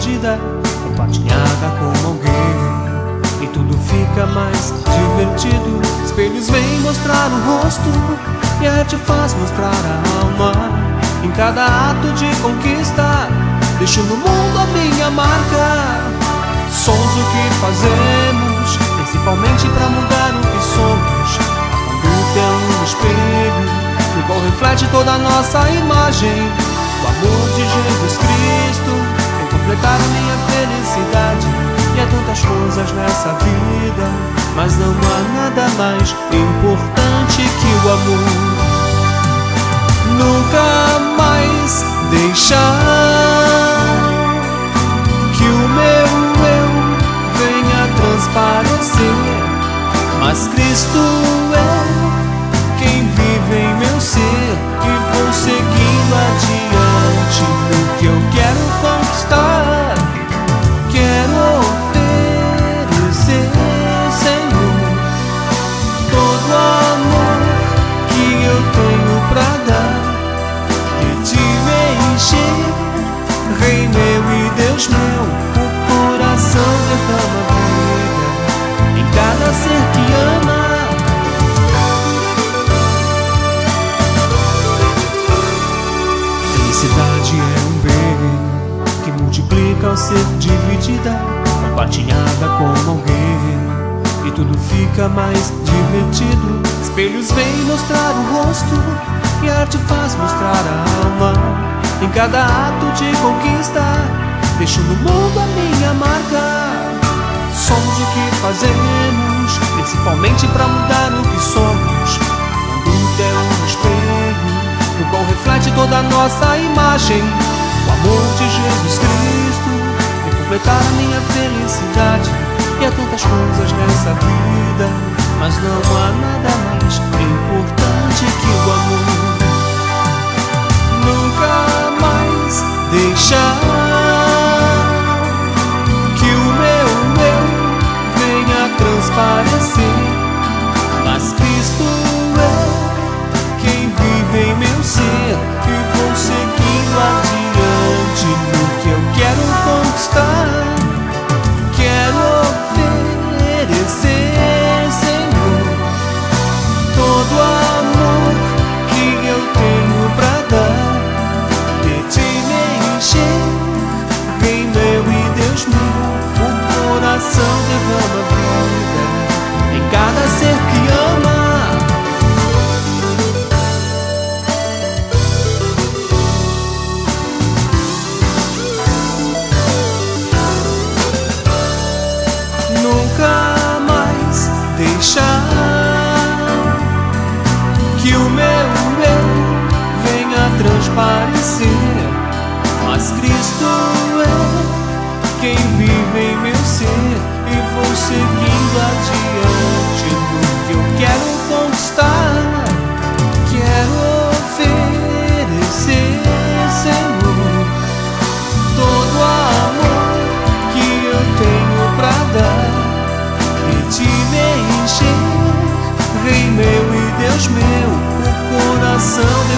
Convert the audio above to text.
dividida, compartilhada com alguém. E tudo fica mais divertido. Espelhos vêm mostrar o rosto e a arte faz mostrar a alma. Em cada ato de conquista, deixo no mundo a minha marca. Somos o que fazemos, principalmente para mudar o que somos. A conduta é um espelho no qual reflete toda a nossa imagem. O amor de Jesus Cristo completar a minha felicidade. E há tantas coisas nessa vida, mas não há nada mais importante que o amor. Nunca mais deixar que o meu eu venha transparecer, mas Cristo Deus meu, o coração derrama vida em cada ser que ama. Felicidade é um bem que multiplica ao ser dividida, compartilhada com alguém. E tudo fica mais divertido. Espelhos vêm mostrar o rosto e arte faz mostrar a alma. Em cada ato de conquista, deixo no mundo a minha marca. Somos o que fazemos, principalmente para mudar o que somos. O mundo é um espelho no qual reflete toda a nossa imagem. O amor de Jesus Cristo vem completar a minha felicidade. E há tantas coisas nessa vida, mas não há nada mais importante derrama vida em cada ser que ama. nunca mais deixar que o meu eu venha transparecer. Mas Cristo é quem vive em meu ser e vou seguindo adiante no que eu quero conquistar. Quero oferecer, Senhor, todo o amor que eu tenho pra dar e te encher, Rei meu e Deus meu, o coração